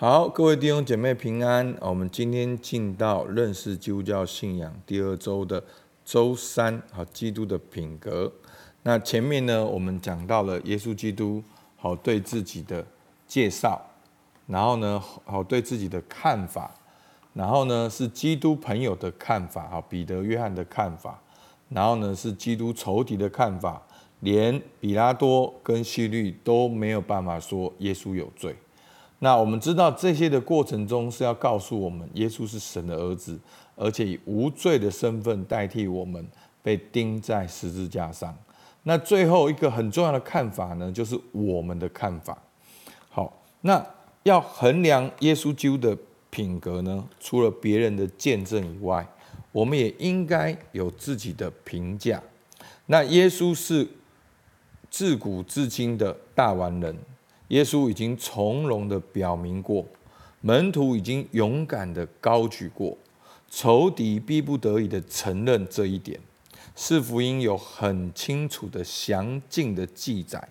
好，各位弟兄姐妹平安。我们今天进到认识基督教信仰第二周的周三，好，基督的品格。那前面呢，我们讲到了耶稣基督好对自己的介绍，然后呢，好对自己的看法，然后呢是基督朋友的看法，好彼得、约翰的看法，然后呢是基督仇敌的看法，连比拉多跟希律都没有办法说耶稣有罪。那我们知道这些的过程中是要告诉我们，耶稣是神的儿子，而且以无罪的身份代替我们被钉在十字架上。那最后一个很重要的看法呢，就是我们的看法。好，那要衡量耶稣基督的品格呢，除了别人的见证以外，我们也应该有自己的评价。那耶稣是自古至今的大完人。耶稣已经从容的表明过，门徒已经勇敢的高举过，仇敌逼不得已的承认这一点。四福音有很清楚的详尽的记载，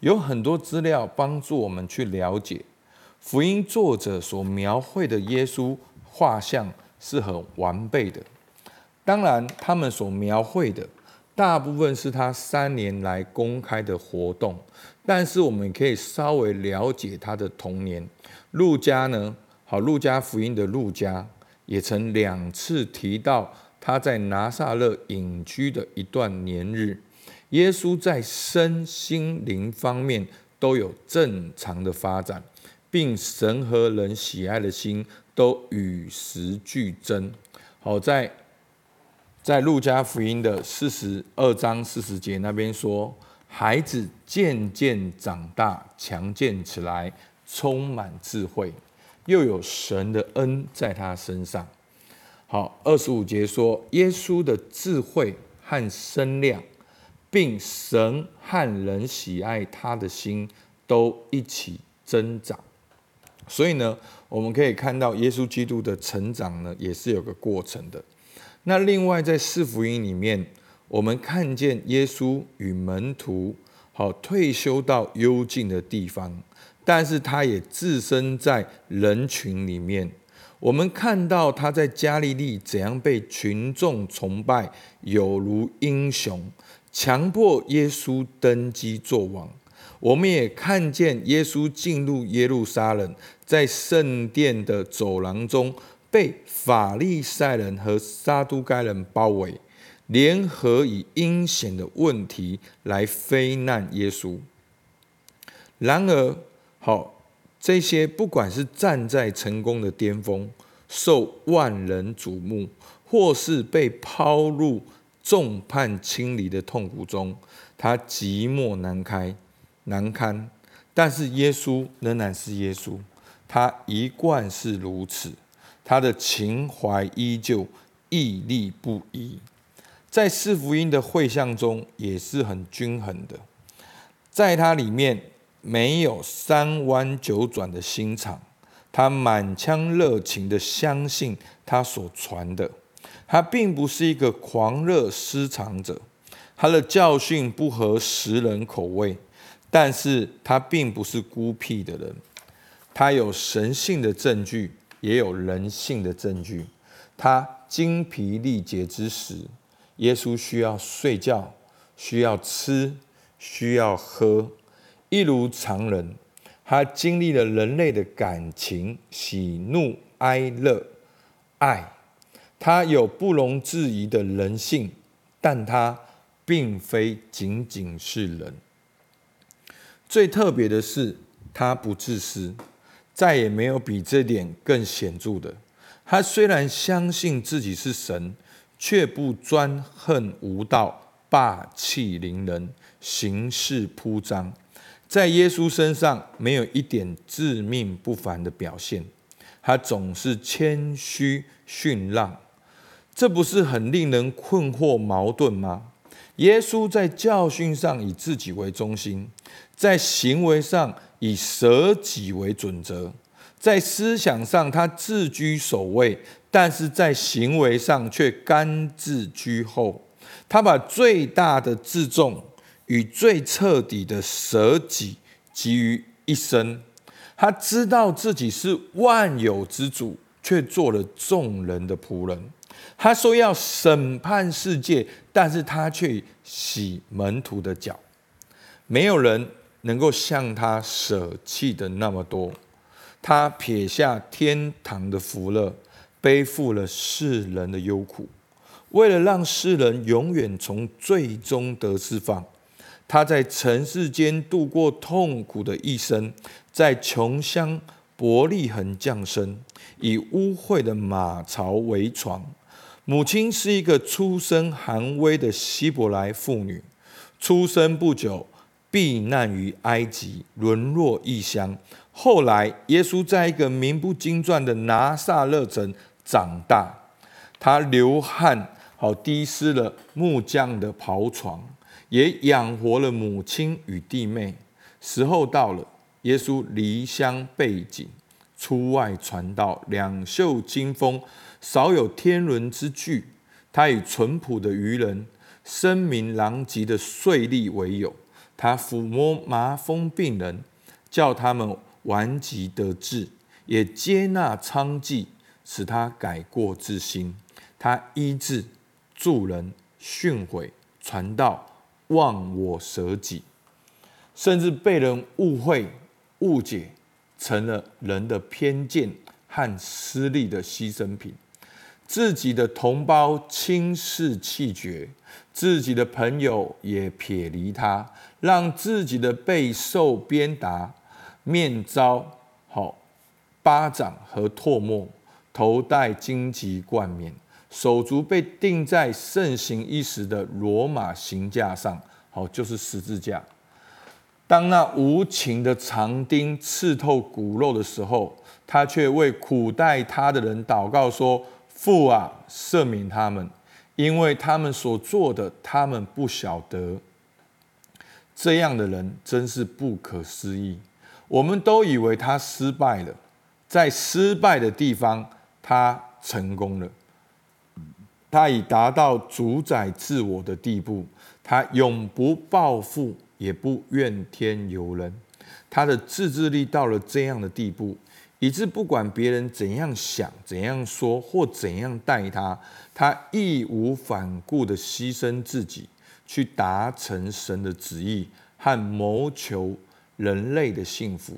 有很多资料帮助我们去了解福音作者所描绘的耶稣画像是很完备的。当然，他们所描绘的。大部分是他三年来公开的活动，但是我们可以稍微了解他的童年。路加呢，好，路加福音的路加也曾两次提到他在拿撒勒隐居的一段年日。耶稣在身心灵方面都有正常的发展，并神和人喜爱的心都与时俱增。好在。在路加福音的四十二章四十节那边说，孩子渐渐长大，强健起来，充满智慧，又有神的恩在他身上。好，二十五节说，耶稣的智慧和身量，并神和人喜爱他的心都一起增长。所以呢，我们可以看到耶稣基督的成长呢，也是有个过程的。那另外，在四福音里面，我们看见耶稣与门徒好退休到幽静的地方，但是他也置身在人群里面。我们看到他在加利利怎样被群众崇拜，有如英雄，强迫耶稣登基做王。我们也看见耶稣进入耶路撒冷，在圣殿的走廊中。被法利赛人和撒都该人包围，联合以阴险的问题来非难耶稣。然而，好，这些不管是站在成功的巅峰，受万人瞩目，或是被抛入众叛亲离的痛苦中，他寂寞难开难堪。但是耶稣仍然是耶稣，他一贯是如此。他的情怀依旧屹立不移，在四福音的会象中也是很均衡的，在他里面没有三弯九转的心肠，他满腔热情的相信他所传的，他并不是一个狂热私藏者，他的教训不合时人口味，但是他并不是孤僻的人，他有神性的证据。也有人性的证据。他精疲力竭之时，耶稣需要睡觉，需要吃，需要喝，一如常人。他经历了人类的感情、喜怒哀乐、爱。他有不容置疑的人性，但他并非仅仅是人。最特别的是，他不自私。再也没有比这点更显著的。他虽然相信自己是神，却不专横无道、霸气凌人、行事铺张。在耶稣身上没有一点自命不凡的表现，他总是谦虚逊让。这不是很令人困惑矛盾吗？耶稣在教训上以自己为中心，在行为上，以舍己为准则，在思想上他自居首位，但是在行为上却甘自居后。他把最大的自重与最彻底的舍己集于一身。他知道自己是万有之主，却做了众人的仆人。他说要审判世界，但是他却洗门徒的脚。没有人能够像他舍弃的那么多。他撇下天堂的福乐，背负了世人的忧苦，为了让世人永远从罪中得释放。他在尘世间度过痛苦的一生，在穷乡伯利恒降生，以污秽的马槽为床。母亲是一个出身寒微的希伯来妇女，出生不久避难于埃及，沦落异乡。后来，耶稣在一个名不经传的拿撒勒城长大，他流汗好滴湿了木匠的刨床。也养活了母亲与弟妹。时候到了，耶稣离乡背井，出外传道，两袖清风，少有天伦之具。他与淳朴的渔人、声名狼藉的税吏为友。他抚摸麻风病人，叫他们顽疾得治，也接纳娼妓，使他改过自新。他医治、助人、训诲、传道。忘我舍己，甚至被人误会、误解，成了人的偏见和私利的牺牲品。自己的同胞轻视气绝，自己的朋友也撇离他，让自己的背受鞭打，面遭好巴掌和唾沫，头戴荆棘冠冕。手足被钉在盛行一时的罗马刑架上，好，就是十字架。当那无情的长钉刺透骨肉的时候，他却为苦待他的人祷告说：“父啊，赦免他们，因为他们所做的，他们不晓得。”这样的人真是不可思议。我们都以为他失败了，在失败的地方，他成功了。他已达到主宰自我的地步，他永不报复，也不怨天尤人。他的自制力到了这样的地步，以致不管别人怎样想、怎样说或怎样待他，他义无反顾地牺牲自己，去达成神的旨意和谋求人类的幸福。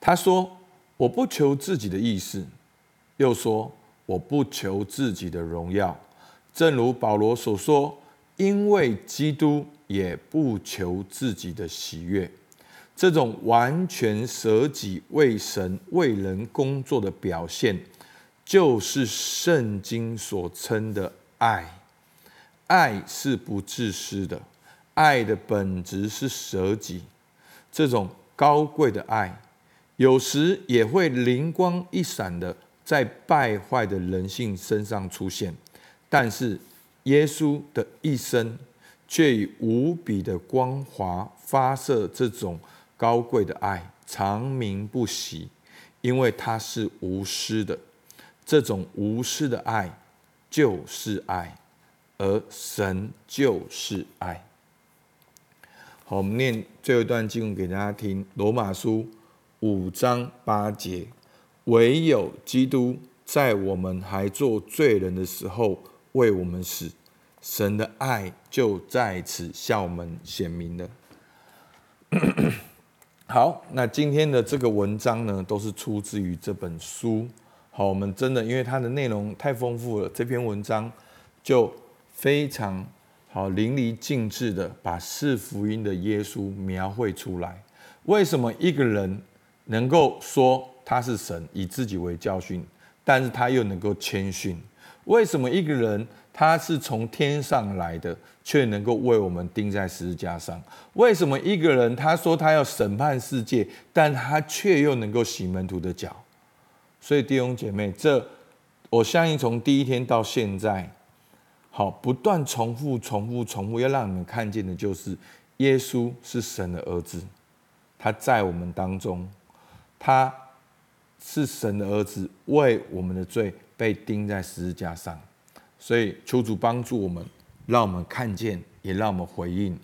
他说：“我不求自己的意思。”又说。我不求自己的荣耀，正如保罗所说，因为基督也不求自己的喜悦。这种完全舍己为神为人工作的表现，就是圣经所称的爱。爱是不自私的，爱的本质是舍己。这种高贵的爱，有时也会灵光一闪的。在败坏的人性身上出现，但是耶稣的一生却以无比的光华发射这种高贵的爱，长鸣不息，因为他是无私的。这种无私的爱就是爱，而神就是爱。好，我们念最后一段经文给大家听：罗马书五章八节。唯有基督在我们还做罪人的时候为我们死，神的爱就在此向我们显明了。好，那今天的这个文章呢，都是出自于这本书。好，我们真的因为它的内容太丰富了，这篇文章就非常好淋漓尽致的把四福音的耶稣描绘出来。为什么一个人能够说？他是神，以自己为教训，但是他又能够谦逊。为什么一个人他是从天上来的，却能够为我们钉在十字架上？为什么一个人他说他要审判世界，但他却又能够洗门徒的脚？所以弟兄姐妹，这我相信从第一天到现在，好，不断重复、重复、重复，要让你们看见的就是耶稣是神的儿子，他在我们当中，他。是神的儿子，为我们的罪被钉在十字架上，所以求主帮助我们，让我们看见，也让我们回应。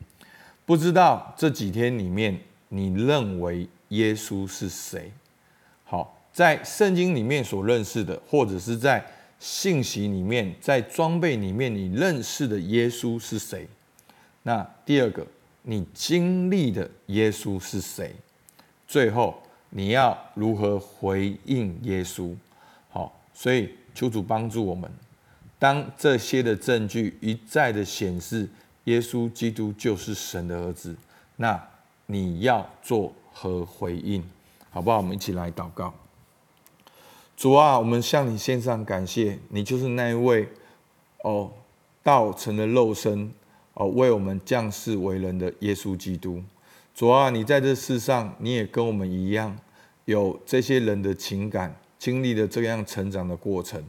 不知道这几天里面，你认为耶稣是谁。好，在圣经里面所认识的，或者是在信息里面，在装备里面，你认识的耶稣是谁？那第二个，你经历的耶稣是谁？最后，你要如何回应耶稣？好，所以求主帮助我们，当这些的证据一再的显示耶稣基督就是神的儿子，那你要做何回应？好不好？我们一起来祷告。主啊，我们向你献上感谢，你就是那一位哦，道成了肉身哦，为我们降世为人的耶稣基督。主啊，你在这世上，你也跟我们一样，有这些人的情感，经历了这样成长的过程。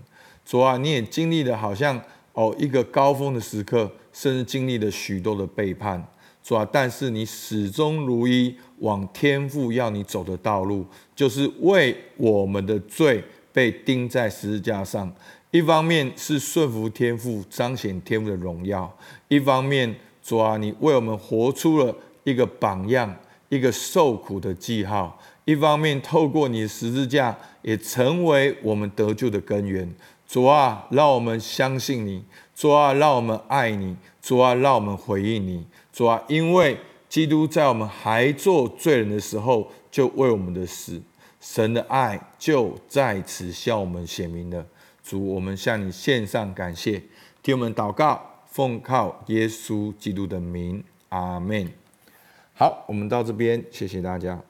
主啊，你也经历了好像哦一个高峰的时刻，甚至经历了许多的背叛。主啊，但是你始终如一，往天父要你走的道路，就是为我们的罪。被钉在十字架上，一方面是顺服天父，彰显天父的荣耀；一方面，主啊，你为我们活出了一个榜样，一个受苦的记号；一方面，透过你的十字架，也成为我们得救的根源。主啊，让我们相信你；主啊，让我们爱你；主啊，让我们回应你；主啊，因为基督在我们还做罪人的时候，就为我们的死。神的爱就在此向我们显明了。主，我们向你献上感谢，替我们祷告，奉靠耶稣基督的名，阿门。好，我们到这边，谢谢大家。